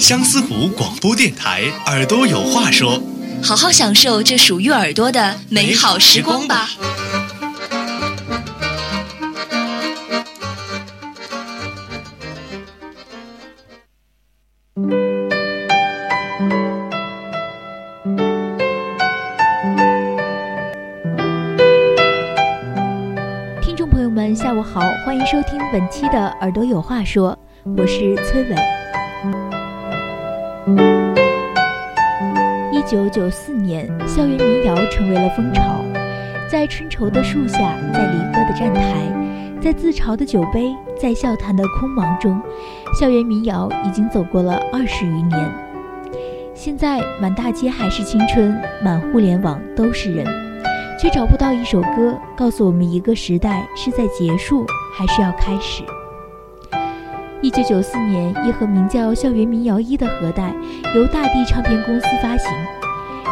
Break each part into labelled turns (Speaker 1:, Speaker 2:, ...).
Speaker 1: 相思湖广播电台，耳朵有话说。
Speaker 2: 好好享受这属于耳朵的美好时光吧。
Speaker 3: 听众朋友们，下午好，欢迎收听本期的《耳朵有话说》，我是崔伟。九九四年，校园民谣成为了风潮，在春愁的树下，在离歌的站台，在自嘲的酒杯，在笑谈的空茫中，校园民谣已经走过了二十余年。现在满大街还是青春，满互联网都是人，却找不到一首歌告诉我们一个时代是在结束还是要开始。一九九四年，一盒名叫《校园民谣一》的盒带由大地唱片公司发行，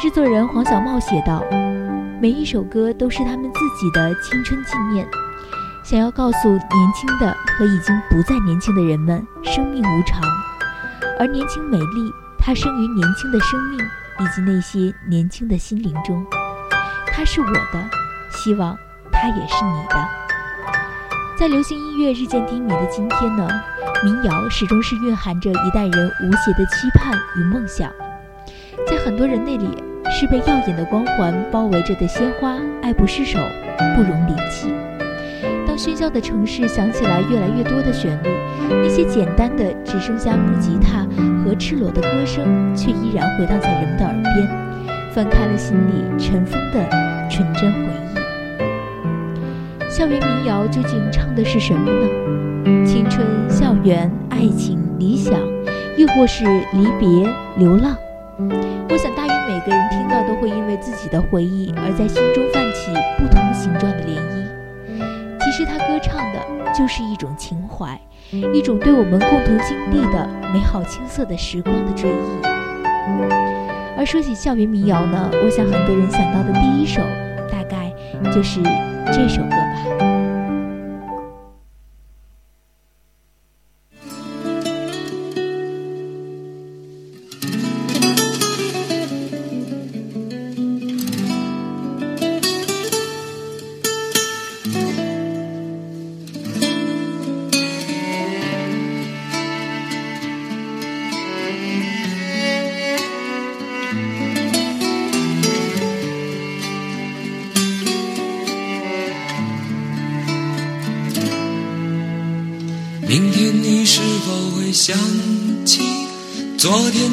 Speaker 3: 制作人黄小茂写道：“每一首歌都是他们自己的青春纪念，想要告诉年轻的和已经不再年轻的人们，生命无常，而年轻美丽，它生于年轻的生命以及那些年轻的心灵中。它是我的，希望它也是你的。”在流行音乐日渐低迷的今天呢，民谣始终是蕴含着一代人无邪的期盼与梦想。在很多人那里，是被耀眼的光环包围着的鲜花，爱不释手，不容离弃。当喧嚣的城市响起来越来越多的旋律，那些简单的只剩下木吉他和赤裸的歌声，却依然回荡在人们的耳边，翻开了心里尘封的纯真回忆。校园民谣究竟唱的是什么呢？青春、校园、爱情、理想，亦或是离别、流浪？我想，大约每个人听到都会因为自己的回忆而在心中泛起不同形状的涟漪。其实，他歌唱的就是一种情怀，一种对我们共同经历的美好青涩的时光的追忆。而说起校园民谣呢，我想很多人想到的第一首，大概就是这首歌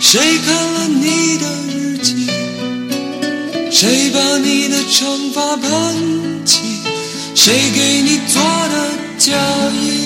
Speaker 4: 谁看了你的日记？谁把你的长发盘起？谁给你做的嫁衣？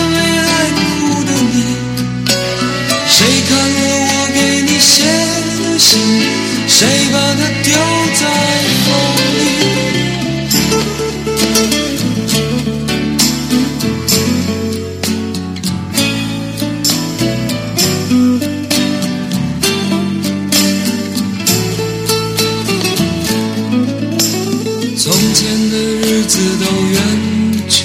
Speaker 4: 从前的日子都远去，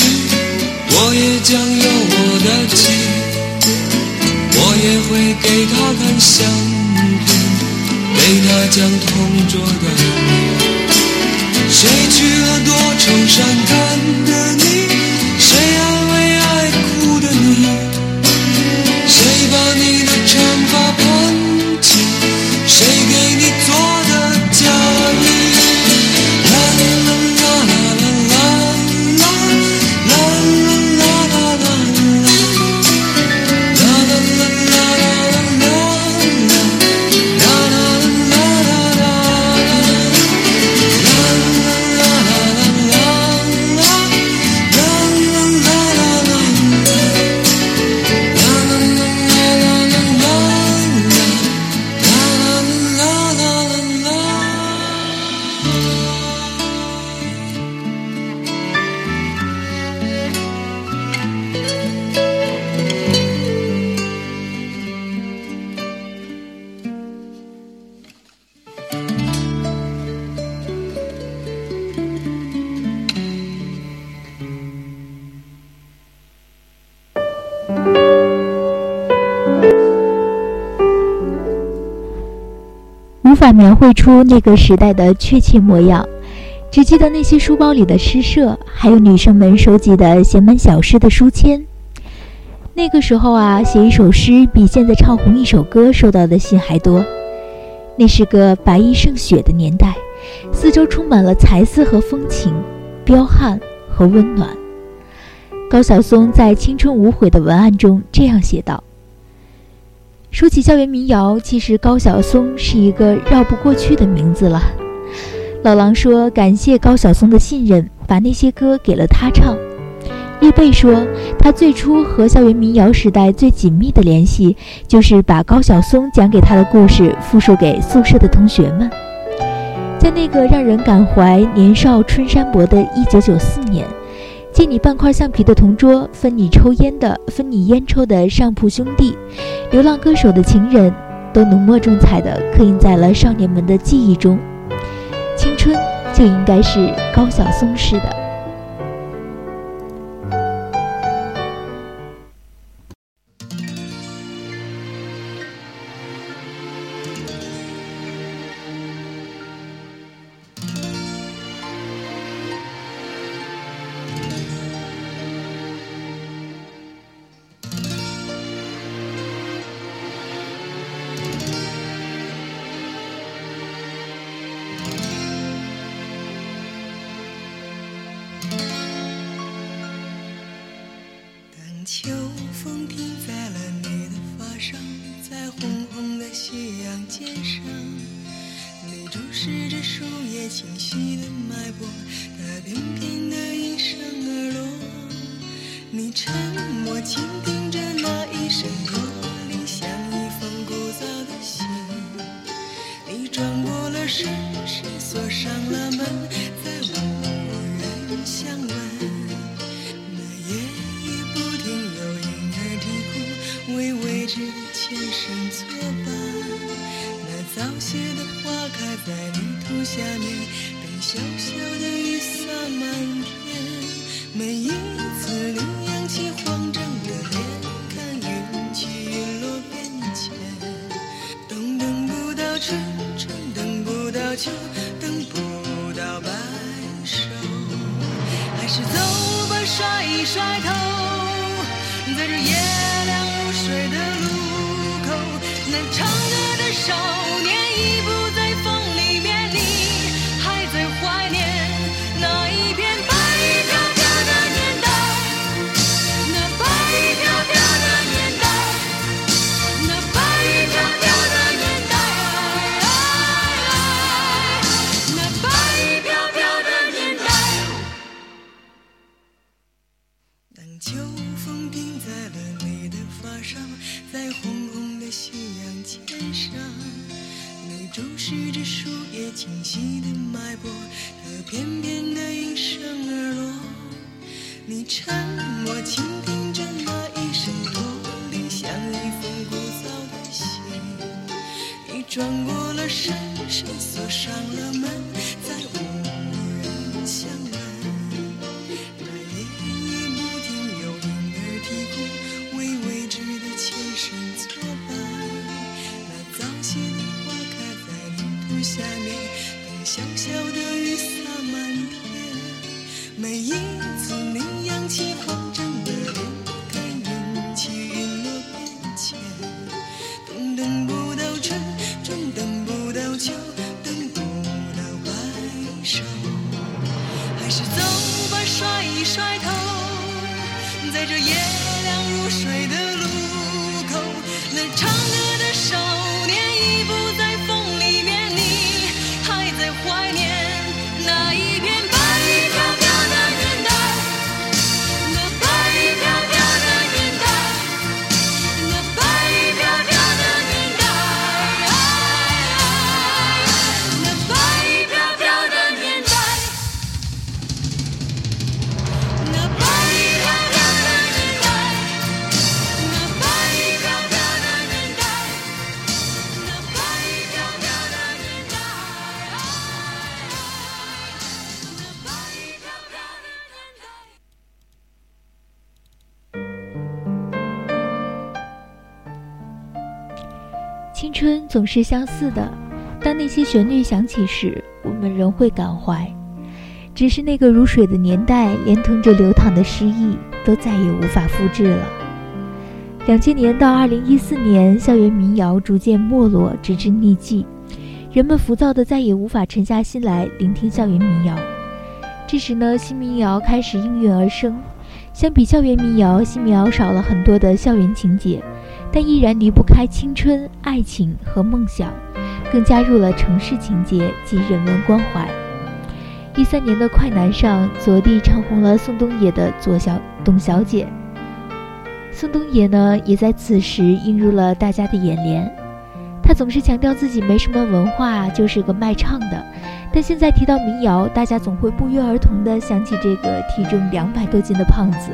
Speaker 4: 我也将有我的妻，我也会给她看相片，给她讲同桌的你。谁去了多愁善感的
Speaker 3: 无法描绘出那个时代的确切模样，只记得那些书包里的诗社，还有女生们收集的写满小诗的书签。那个时候啊，写一首诗比现在唱红一首歌收到的信还多。那是个白衣胜雪的年代，四周充满了才思和风情，彪悍和温暖。高晓松在《青春无悔》的文案中这样写道。说起校园民谣，其实高晓松是一个绕不过去的名字了。老狼说感谢高晓松的信任，把那些歌给了他唱。叶蓓说，他最初和校园民谣时代最紧密的联系，就是把高晓松讲给他的故事复述给宿舍的同学们。在那个让人感怀年少春山薄的1994年。借你半块橡皮的同桌，分你抽烟的，分你烟抽的上铺兄弟，流浪歌手的情人，都浓墨重彩的刻印在了少年们的记忆中。青春就应该是高晓松式的。
Speaker 5: 风停在了你的发上，在红红的夕阳肩上，你注视着树叶清晰的脉搏，它翩翩的一声而落。你沉默倾听着那一声下面，等小小的雨洒满天。每一次你扬起慌张的脸，看云起云落变迁。等等不到春，春等不到秋，等不到白首。还是走吧，甩一甩头，在这夜凉如水的路口，那唱歌的少年已不在风你沉默。
Speaker 3: 总是相似的，当那些旋律响起时，我们仍会感怀。只是那个如水的年代，连同着流淌的诗意，都再也无法复制了。两千年到二零一四年，校园民谣逐渐没落，直至匿迹，人们浮躁的再也无法沉下心来聆听校园民谣。这时呢，新民谣开始应运而生。相比校园民谣，新民谣少了很多的校园情节。但依然离不开青春、爱情和梦想，更加入了城市情节及人文关怀。一三年的快男上，左地唱红了宋冬野的《左小董小姐》，宋冬野呢，也在此时映入了大家的眼帘。他总是强调自己没什么文化，就是个卖唱的。但现在提到民谣，大家总会不约而同地想起这个体重两百多斤的胖子。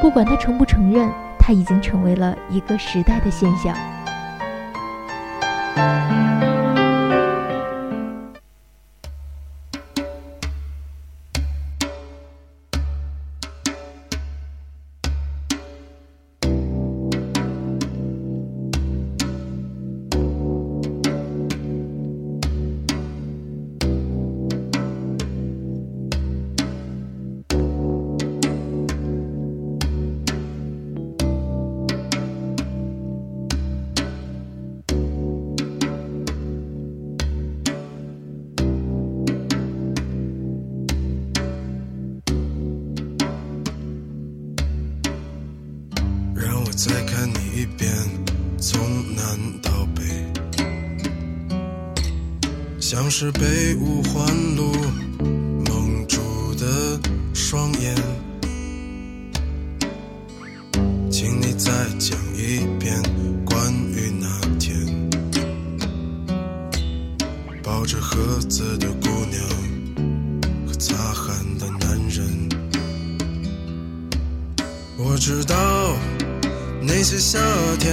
Speaker 3: 不管他承不承认。它已经成为了一个时代的现象。
Speaker 6: 是被五环路蒙住的双眼。请你再讲一遍关于那天抱着盒子的姑娘和擦汗的男人。我知道。那些夏天，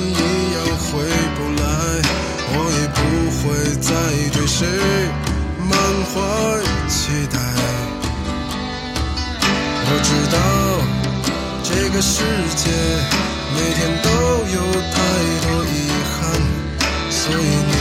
Speaker 6: 会再对谁满怀期待。我知道这个世界每天都有太多遗憾，所以你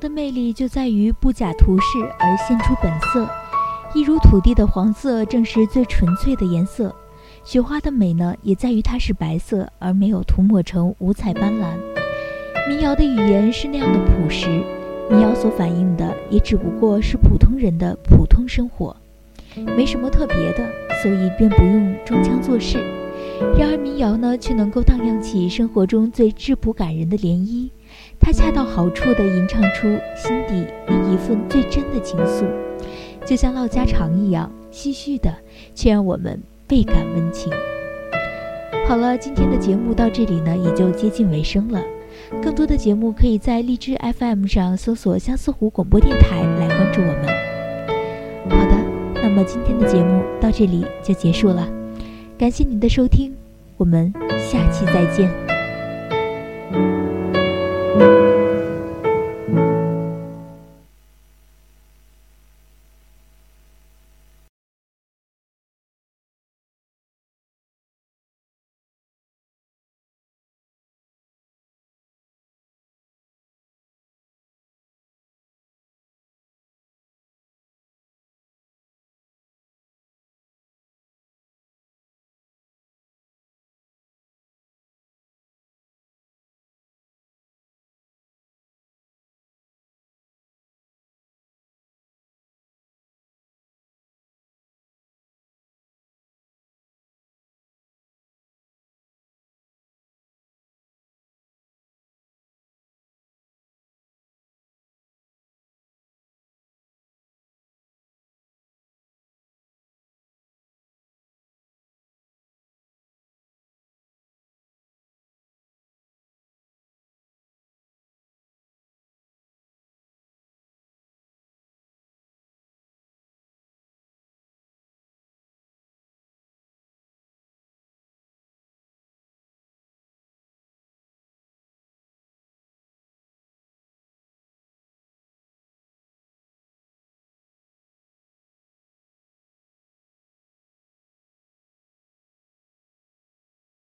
Speaker 3: 的魅力就在于不假图示而现出本色，一如土地的黄色正是最纯粹的颜色。雪花的美呢，也在于它是白色而没有涂抹成五彩斑斓。民谣的语言是那样的朴实，民谣所反映的也只不过是普通人的普通生活，没什么特别的，所以便不用装腔作势。然而民谣呢，却能够荡漾起生活中最质朴感人的涟漪。它恰到好处地吟唱出心底那一份最真的情愫，就像唠家常一样，唏嘘的，却让我们倍感温情。好了，今天的节目到这里呢，也就接近尾声了。更多的节目可以在荔枝 FM 上搜索相思湖广播电台来关注我们。好的，那么今天的节目到这里就结束了，感谢您的收听，我们下期再见。